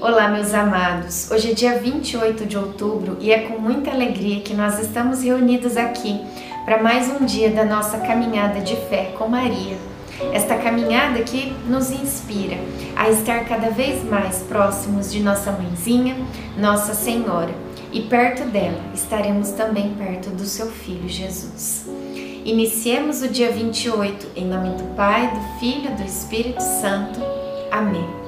Olá, meus amados. Hoje é dia 28 de outubro e é com muita alegria que nós estamos reunidos aqui para mais um dia da nossa caminhada de fé com Maria. Esta caminhada que nos inspira a estar cada vez mais próximos de nossa mãezinha, Nossa Senhora, e perto dela estaremos também perto do seu filho Jesus. Iniciemos o dia 28 em nome do Pai, do Filho e do Espírito Santo. Amém.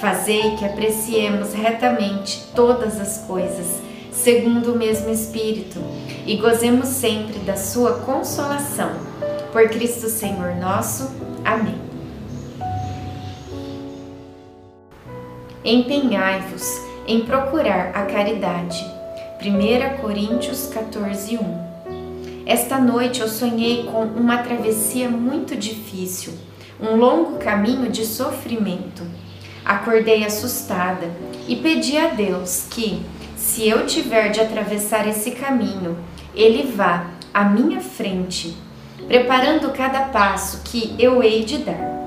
Fazei que apreciemos retamente todas as coisas, segundo o mesmo Espírito, e gozemos sempre da sua consolação. Por Cristo Senhor nosso. Amém. Empenhai-vos em procurar a caridade. 1 Coríntios 14, 1 esta noite eu sonhei com uma travessia muito difícil, um longo caminho de sofrimento. Acordei assustada e pedi a Deus que, se eu tiver de atravessar esse caminho, Ele vá à minha frente, preparando cada passo que eu hei de dar.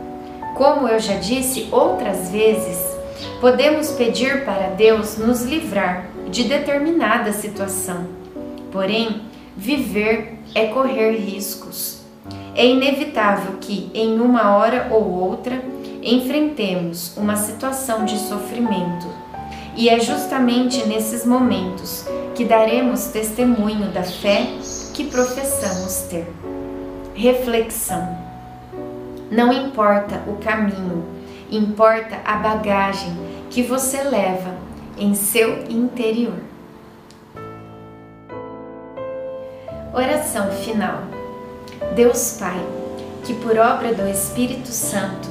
Como eu já disse outras vezes, podemos pedir para Deus nos livrar de determinada situação. Porém, Viver é correr riscos. É inevitável que, em uma hora ou outra, enfrentemos uma situação de sofrimento. E é justamente nesses momentos que daremos testemunho da fé que professamos ter. Reflexão: Não importa o caminho, importa a bagagem que você leva em seu interior. Oração final. Deus Pai, que por obra do Espírito Santo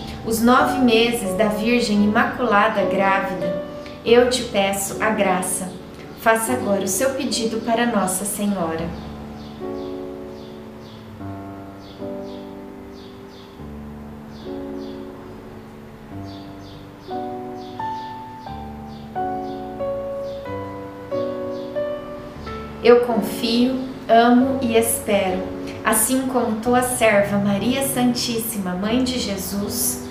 os nove meses da Virgem Imaculada Grávida, eu te peço a graça. Faça agora o seu pedido para Nossa Senhora. Eu confio, amo e espero assim como tua serva Maria Santíssima, Mãe de Jesus.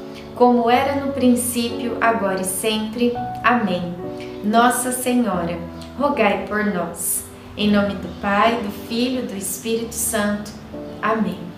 como era no princípio, agora e sempre. Amém. Nossa Senhora, rogai por nós. Em nome do Pai, do Filho e do Espírito Santo. Amém.